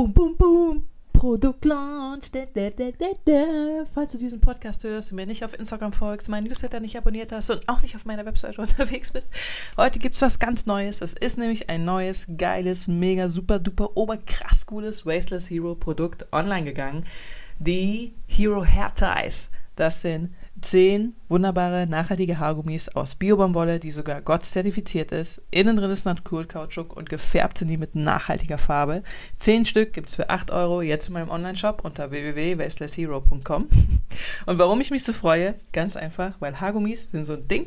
Boom, boom, boom. Produktlaunch. Da, da, da, da, da. Falls du diesen Podcast hörst mir nicht auf Instagram folgst, meinen Newsletter nicht abonniert hast und auch nicht auf meiner Webseite unterwegs bist, heute gibt es was ganz Neues. Das ist nämlich ein neues, geiles, mega, super, duper, oberkrass cooles Wasteless Hero Produkt online gegangen. Die Hero Hair Ties. Das sind zehn wunderbare, nachhaltige Haargummis aus Biobaumwolle, die sogar Gott zertifiziert ist. Innen drin ist Naturkautschuk und gefärbt sind die mit nachhaltiger Farbe. Zehn Stück gibt es für 8 Euro jetzt in meinem Online-Shop unter www.wastelesshero.com. Und warum ich mich so freue? Ganz einfach, weil Haargummis sind so ein Ding.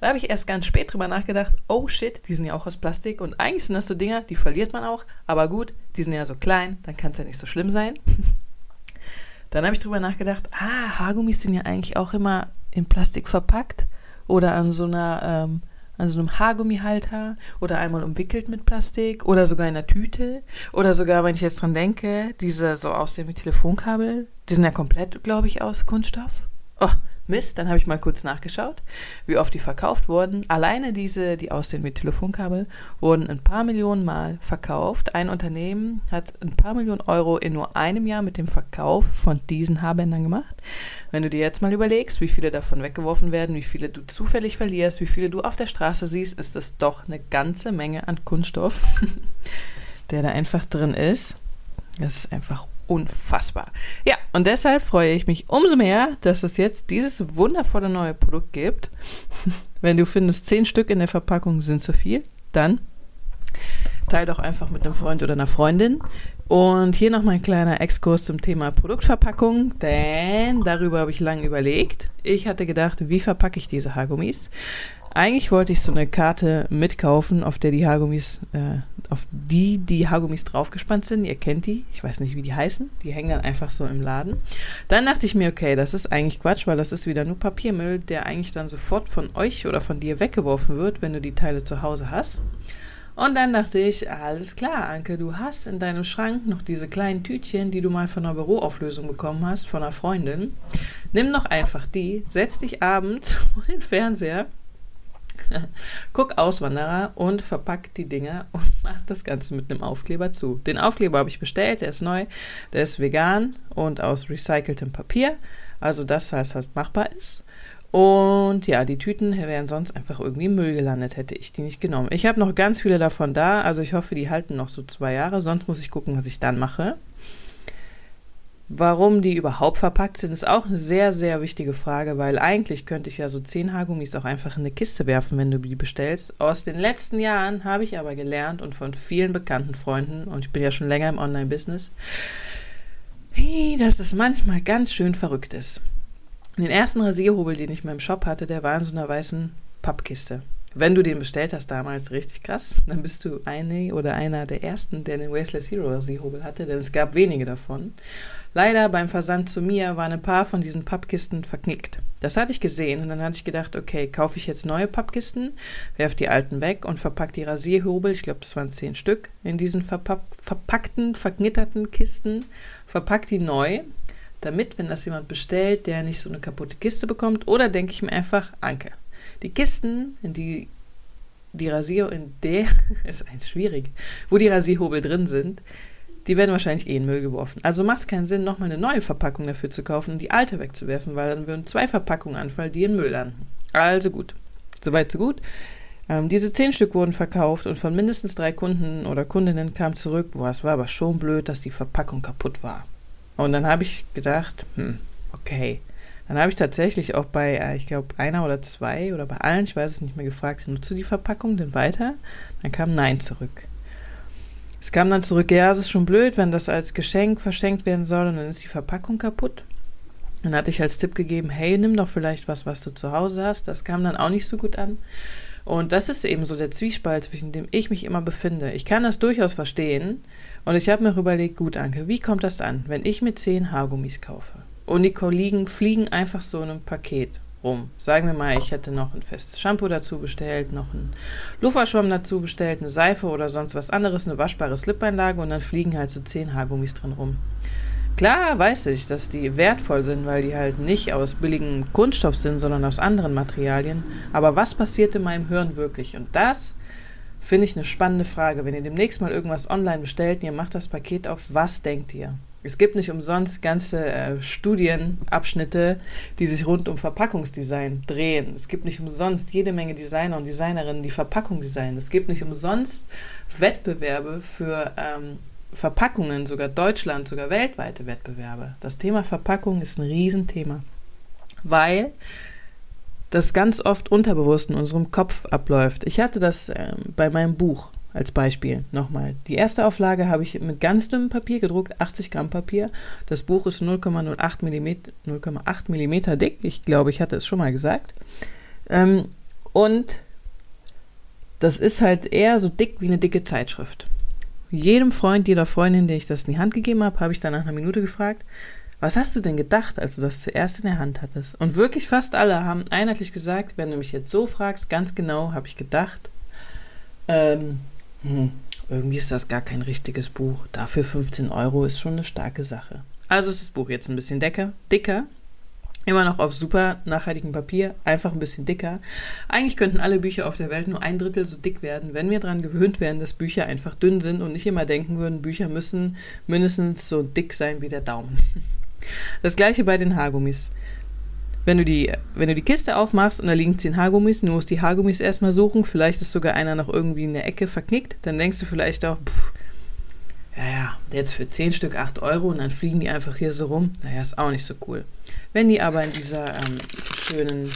Da habe ich erst ganz spät drüber nachgedacht, oh shit, die sind ja auch aus Plastik und eigentlich sind das so Dinger, die verliert man auch, aber gut, die sind ja so klein, dann kann es ja nicht so schlimm sein. Dann habe ich drüber nachgedacht, ah, Haargummis sind ja eigentlich auch immer in Plastik verpackt oder an so einer, ähm, an so einem Haargummihalter oder einmal umwickelt mit Plastik oder sogar in einer Tüte oder sogar, wenn ich jetzt dran denke, diese so aussehen wie Telefonkabel, die sind ja komplett, glaube ich, aus Kunststoff. Oh, Mist, dann habe ich mal kurz nachgeschaut, wie oft die verkauft wurden. Alleine diese, die aussehen wie Telefonkabel, wurden ein paar Millionen Mal verkauft. Ein Unternehmen hat ein paar Millionen Euro in nur einem Jahr mit dem Verkauf von diesen Haarbändern gemacht. Wenn du dir jetzt mal überlegst, wie viele davon weggeworfen werden, wie viele du zufällig verlierst, wie viele du auf der Straße siehst, ist das doch eine ganze Menge an Kunststoff, der da einfach drin ist. Das ist einfach unfassbar. Ja, und deshalb freue ich mich umso mehr, dass es jetzt dieses wundervolle neue Produkt gibt. Wenn du findest, zehn Stück in der Verpackung sind zu viel, dann teile doch einfach mit einem Freund oder einer Freundin. Und hier noch mal ein kleiner Exkurs zum Thema Produktverpackung, denn darüber habe ich lange überlegt. Ich hatte gedacht, wie verpacke ich diese Haargummis? Eigentlich wollte ich so eine Karte mitkaufen, auf der die Haargummis, äh, auf die die Haargummis draufgespannt sind. Ihr kennt die, ich weiß nicht, wie die heißen. Die hängen dann einfach so im Laden. Dann dachte ich mir, okay, das ist eigentlich Quatsch, weil das ist wieder nur Papiermüll, der eigentlich dann sofort von euch oder von dir weggeworfen wird, wenn du die Teile zu Hause hast. Und dann dachte ich, alles klar, Anke, du hast in deinem Schrank noch diese kleinen Tütchen, die du mal von einer Büroauflösung bekommen hast, von einer Freundin. Nimm doch einfach die, setz dich abends vor den Fernseher Guck Auswanderer und verpack die Dinger und mach das Ganze mit einem Aufkleber zu. Den Aufkleber habe ich bestellt, der ist neu, der ist vegan und aus recyceltem Papier. Also das heißt, dass machbar ist. Und ja, die Tüten wären sonst einfach irgendwie im Müll gelandet, hätte ich die nicht genommen. Ich habe noch ganz viele davon da, also ich hoffe, die halten noch so zwei Jahre. Sonst muss ich gucken, was ich dann mache. Warum die überhaupt verpackt sind, ist auch eine sehr, sehr wichtige Frage, weil eigentlich könnte ich ja so zehn Haargummis auch einfach in eine Kiste werfen, wenn du die bestellst. Aus den letzten Jahren habe ich aber gelernt und von vielen bekannten Freunden, und ich bin ja schon länger im Online-Business, dass es manchmal ganz schön verrückt ist. Den ersten Rasierhobel, den ich in meinem Shop hatte, der war in so einer weißen Pappkiste. Wenn du den bestellt hast damals, richtig krass, dann bist du eine oder einer der ersten, der den Wasteless Hero Rasierhobel hatte, denn es gab wenige davon. Leider beim Versand zu mir waren ein paar von diesen Pappkisten verknickt. Das hatte ich gesehen und dann hatte ich gedacht, okay, kaufe ich jetzt neue Pappkisten, werfe die alten weg und verpacke die Rasierhobel, ich glaube, das waren zehn Stück, in diesen verpackten, verknitterten Kisten, verpacke die neu, damit, wenn das jemand bestellt, der nicht so eine kaputte Kiste bekommt, oder denke ich mir einfach, Anke, die Kisten, in die die Rasier, in der, ist ein schwierig, wo die Rasierhobel drin sind, die werden wahrscheinlich eh in Müll geworfen. Also macht es keinen Sinn, nochmal eine neue Verpackung dafür zu kaufen und die alte wegzuwerfen, weil dann würden zwei Verpackungen anfallen, die in Müll landen. Also gut. Soweit, so gut. Ähm, diese zehn Stück wurden verkauft und von mindestens drei Kunden oder Kundinnen kam zurück, boah, es war aber schon blöd, dass die Verpackung kaputt war. Und dann habe ich gedacht, hm, okay. Dann habe ich tatsächlich auch bei, äh, ich glaube, einer oder zwei oder bei allen, ich weiß es nicht mehr, gefragt, nutzt du die Verpackung denn weiter? Dann kam Nein zurück. Es kam dann zurück, ja, es ist schon blöd, wenn das als Geschenk verschenkt werden soll und dann ist die Verpackung kaputt. Dann hatte ich als Tipp gegeben, hey, nimm doch vielleicht was, was du zu Hause hast. Das kam dann auch nicht so gut an. Und das ist eben so der Zwiespalt, zwischen dem ich mich immer befinde. Ich kann das durchaus verstehen. Und ich habe mir überlegt, gut, Anke, wie kommt das an, wenn ich mir zehn Haargummis kaufe? Und die Kollegen fliegen einfach so in einem Paket rum. Sagen wir mal, ich hätte noch ein festes Shampoo dazu bestellt, noch einen Luferschwamm dazu bestellt, eine Seife oder sonst was anderes, eine waschbare Slip-Einlage und dann fliegen halt so zehn Haargummis drin rum. Klar weiß ich, dass die wertvoll sind, weil die halt nicht aus billigem Kunststoff sind, sondern aus anderen Materialien. Aber was passiert in meinem Hirn wirklich? Und das Finde ich eine spannende Frage. Wenn ihr demnächst mal irgendwas online bestellt und ihr macht das Paket auf, was denkt ihr? Es gibt nicht umsonst ganze äh, Studienabschnitte, die sich rund um Verpackungsdesign drehen. Es gibt nicht umsonst jede Menge Designer und Designerinnen, die Verpackung designen. Es gibt nicht umsonst Wettbewerbe für ähm, Verpackungen, sogar Deutschland, sogar weltweite Wettbewerbe. Das Thema Verpackung ist ein Riesenthema, weil das ganz oft unterbewusst in unserem Kopf abläuft. Ich hatte das ähm, bei meinem Buch als Beispiel nochmal. Die erste Auflage habe ich mit ganz dünnem Papier gedruckt, 80 Gramm Papier. Das Buch ist 0,08 mm, 0,8 mm dick. Ich glaube, ich hatte es schon mal gesagt. Ähm, und das ist halt eher so dick wie eine dicke Zeitschrift. Jedem Freund, jeder Freundin, der ich das in die Hand gegeben habe, habe ich dann nach einer Minute gefragt, was hast du denn gedacht, als du das zuerst in der Hand hattest? Und wirklich fast alle haben einheitlich gesagt, wenn du mich jetzt so fragst, ganz genau habe ich gedacht, ähm, hm, irgendwie ist das gar kein richtiges Buch. Dafür 15 Euro ist schon eine starke Sache. Also ist das Buch jetzt ein bisschen dicker, dicker. Immer noch auf super nachhaltigem Papier, einfach ein bisschen dicker. Eigentlich könnten alle Bücher auf der Welt nur ein Drittel so dick werden, wenn wir daran gewöhnt wären, dass Bücher einfach dünn sind und nicht immer denken würden, Bücher müssen mindestens so dick sein wie der Daumen. Das gleiche bei den Haargummis. Wenn du, die, wenn du die Kiste aufmachst und da liegen zehn Haargummis, du musst die Haargummis erstmal suchen, vielleicht ist sogar einer noch irgendwie in der Ecke verknickt, dann denkst du vielleicht auch, pff, ja, ja, jetzt für 10 Stück 8 Euro und dann fliegen die einfach hier so rum. Naja, ist auch nicht so cool. Wenn die aber in dieser ähm, schönen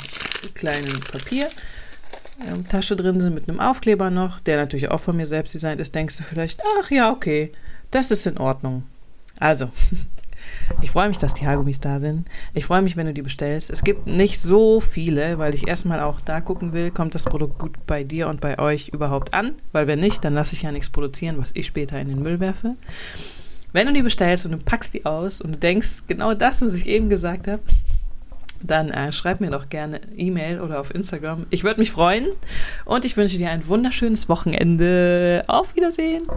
kleinen Papiertasche ähm, drin sind mit einem Aufkleber noch, der natürlich auch von mir selbst designt ist, denkst du vielleicht, ach ja, okay, das ist in Ordnung. Also, Ich freue mich, dass die Haargummis da sind. Ich freue mich, wenn du die bestellst. Es gibt nicht so viele, weil ich erstmal auch da gucken will, kommt das Produkt gut bei dir und bei euch überhaupt an? Weil wenn nicht, dann lasse ich ja nichts produzieren, was ich später in den Müll werfe. Wenn du die bestellst und du packst die aus und du denkst genau das, was ich eben gesagt habe, dann äh, schreib mir doch gerne E-Mail oder auf Instagram. Ich würde mich freuen und ich wünsche dir ein wunderschönes Wochenende. Auf Wiedersehen.